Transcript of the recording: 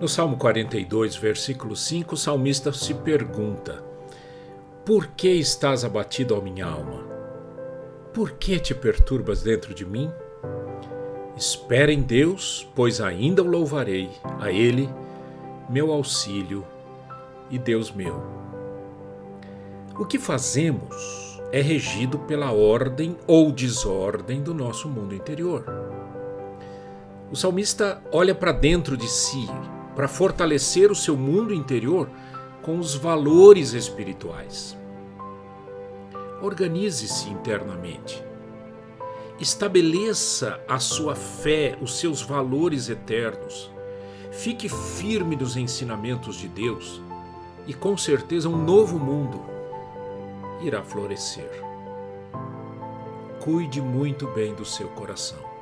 No Salmo 42, versículo 5, o salmista se pergunta: Por que estás abatido, ó minha alma? Por que te perturbas dentro de mim? Espera em Deus, pois ainda o louvarei, a Ele, meu auxílio e Deus meu. O que fazemos é regido pela ordem ou desordem do nosso mundo interior. O salmista olha para dentro de si para fortalecer o seu mundo interior com os valores espirituais. Organize-se internamente. Estabeleça a sua fé, os seus valores eternos. Fique firme nos ensinamentos de Deus e com certeza um novo mundo irá florescer. Cuide muito bem do seu coração.